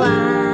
花